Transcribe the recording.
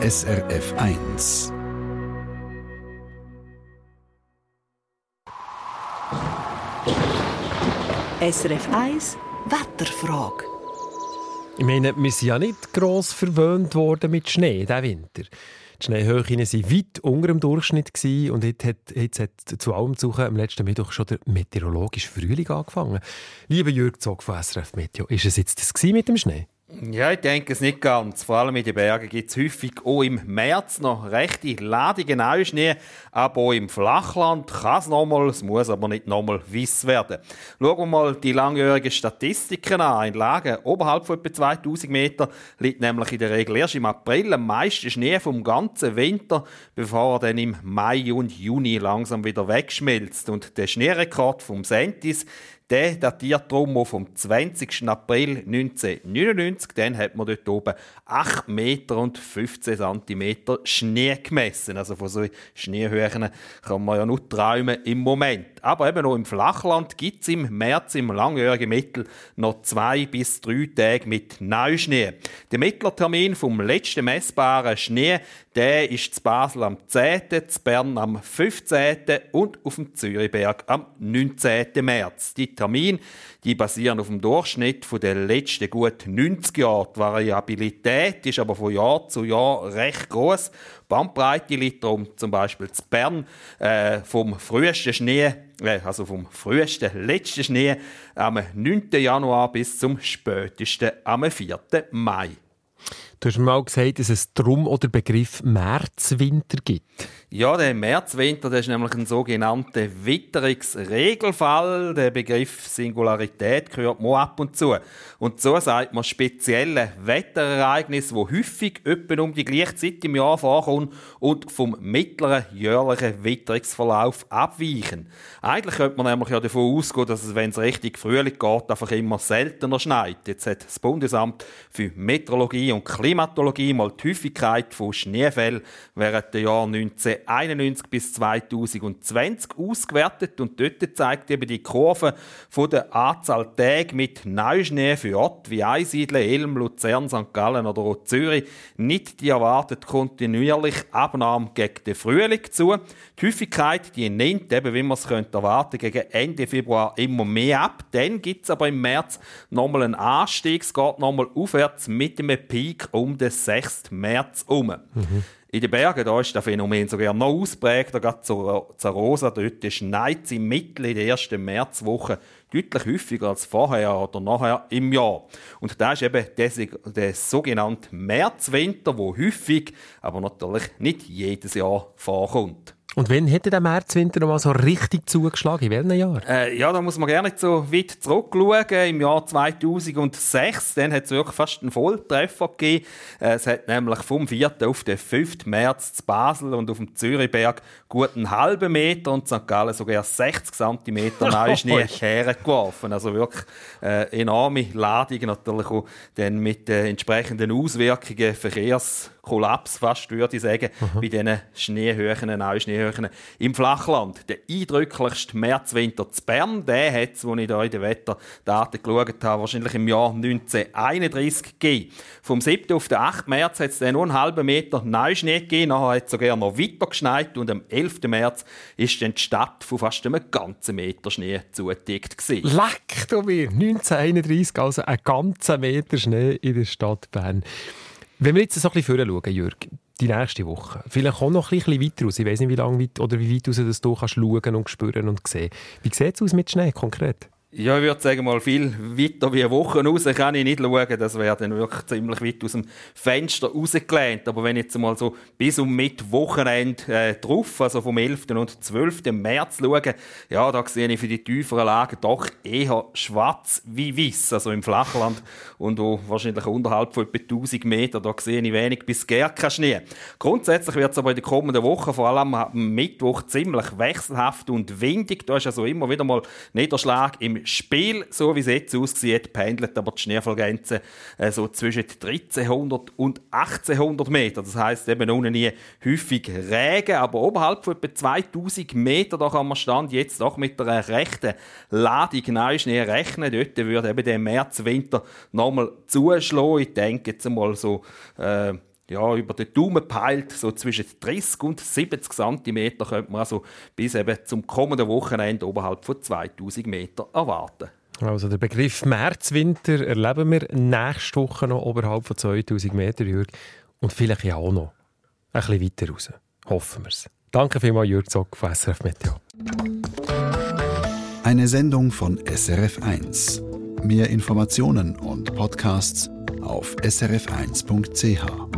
SRF 1. SRF 1 Wetterfrage. Ich meine, wir sind ja nicht gross verwöhnt worden mit Schnee diesen Winter. Die Schneehöhen waren weit unter dem Durchschnitt und jetzt hat, jetzt hat zu allem zu am letzten Mittwoch schon der meteorologische Frühling angefangen. Lieber Jürg Zog von SRF Meteo, ist es jetzt das mit dem Schnee? Ja, ich denke es nicht ganz. Vor allem in den Bergen gibt es häufig auch im März noch rechte Ladungen Neuschnee. Aber auch im Flachland kann es nochmal, es muss aber nicht nochmal weiss werden. Schauen wir mal die langjährigen Statistiken an. In Lagen oberhalb von etwa 2000 Meter liegt nämlich in der Regel erst im April am meisten Schnee vom ganzen Winter, bevor er dann im Mai und Juni langsam wieder wegschmilzt. Und der Schneerekord vom Sentis der datiert darum vom 20. April 1999. Dann hat man dort oben 8 Meter und 15 cm Schnee gemessen. Also von solchen Schneehöhen kann man ja nur träumen im Moment. Aber eben noch im Flachland gibt es im März im langjährigen Mittel noch zwei bis drei Tage mit Neuschnee. Der Mittlertermin vom letzten messbaren Schnee der ist zu Basel am 10., zu Bern am 15. und auf dem Zürichberg am 19. März. Die Termine die basieren auf dem Durchschnitt der letzten gut 90 Jahre. Die Variabilität ist aber von Jahr zu Jahr recht groß. Bandbreite liegt darum zum Beispiel zu Bern äh, vom frühesten Schnee, äh, also vom frühesten letzten Schnee am 9. Januar bis zum spätesten am 4. Mai. Du hast mir mal gesagt, dass es drum oder Begriff Märzwinter gibt. Ja, der Märzwinter das ist nämlich ein sogenannter Witterungsregelfall. Der Begriff Singularität gehört man ab und zu. Und so sagt man spezielle Wetterereignisse, die häufig etwa um die gleiche Zeit im Jahr vorkommen und vom mittleren jährlichen Witterungsverlauf abweichen. Eigentlich könnte man nämlich ja davon ausgehen, dass es, wenn es richtig Frühling geht, einfach immer seltener schneit. Jetzt hat das Bundesamt für Meteorologie und Klimatologie mal die Häufigkeit von Schneefällen während der Jahr 19 1991 bis 2020 ausgewertet und dort zeigt eben die Kurve von der Anzahl Tage mit Neuschnee für Orte wie Einsiedeln, Elm, Luzern, St. Gallen oder auch Zürich nicht die erwartet kontinuierlich Abnahme gegen den Frühling zu. Die Häufigkeit die nimmt eben, wie man es könnte erwarten, gegen Ende Februar immer mehr ab. Dann gibt es aber im März nochmal einen Anstieg, es geht nochmal aufwärts mit einem Peak um den 6. März um. Mhm. In den Bergen da ist das Phänomen sogar noch ausprägter. Gerade zur Zarosa, dort schneit es im Mittel in der ersten Märzwoche deutlich häufiger als vorher oder nachher im Jahr. Und da ist eben der, der sogenannte Märzwinter, der häufig, aber natürlich nicht jedes Jahr vorkommt. Und wann hätte der Märzwinter noch mal so richtig zugeschlagen? In welchem Jahr? Äh, ja, da muss man gerne nicht so weit zurückschauen. Im Jahr 2006, dann hat es wirklich fast einen Volltreffer gegeben. Äh, es hat nämlich vom 4. auf den 5. März zu Basel und auf dem Zürichberg gut einen halben Meter und St. Gallen sogar 60 cm Neuschnee hergeworfen. Also wirklich äh, enorme Ladungen natürlich auch dann mit den entsprechenden Auswirkungen, Verkehrskollaps fast, würde ich sagen, mhm. bei diesen Schneehöhen, Neuschneehöhen im Flachland. Der eindrücklichste Märzwinter zu Bern, der hat es, als ich da in den Wetterdaten geschaut habe, wahrscheinlich im Jahr 1931 gegeben. Vom 7. auf den 8. März hat es dann nur einen halben Meter Neuschnee gegeben, nachher hat es sogar noch weiter geschneit und am 11. März ist dann die Stadt von fast einem ganzen Meter Schnee zugedeckt. Leck du mir! 1931, also ein ganzer Meter Schnee in der Stadt Bern. Wenn wir jetzt so ein bisschen schauen, Jürg, die nächste Woche, vielleicht auch noch ein bisschen weiter aus. Ich weiß nicht, wie lange weit, oder wie weit raus das du kannst schauen und spüren und sehen. Wie sieht es aus mit Schnee konkret? Ja, ich würde sagen, mal viel weiter wie Wochen raus kann ich nicht schauen. Das wäre dann wirklich ziemlich weit aus dem Fenster rausgelehnt. Aber wenn ich jetzt mal so bis um Mittwochenende äh, drauf, also vom 11. und 12. März schaue, ja, da sehe ich für die tieferen Lagen doch eher schwarz wie weiß. Also im Flachland und auch wahrscheinlich unterhalb von etwa 1000 Meter, da sehe ich wenig bis gar keinen Schnee. Grundsätzlich wird es aber in den kommenden Wochen, vor allem am Mittwoch, ziemlich wechselhaft und windig. Da ist also immer wieder mal Niederschlag im Spiel, so wie es jetzt aussieht, pendelt aber die Schneefallgrenze äh, so zwischen 1300 und 1800 Meter. Das heißt eben ohne nie häufig Regen, aber oberhalb von etwa 2000 Meter, da kann man Stand jetzt doch mit einer rechten Ladung Neuschnee rechnen. Dort würde eben der März, Winter nochmal zuschlagen. Ich denke jetzt mal so, äh, ja, über den Daumen peilt, so zwischen 30 und 70 cm könnte man also bis eben zum kommenden Wochenende oberhalb von 2000 Meter erwarten. Also der Begriff Märzwinter erleben wir nächste Woche noch oberhalb von 2000 Meter, Jürg. Und vielleicht ja auch noch ein bisschen weiter raus. Hoffen wir es. Danke vielmals, Jürg Zock von SRF Meteo. Eine Sendung von SRF1. Mehr Informationen und Podcasts auf srf1.ch.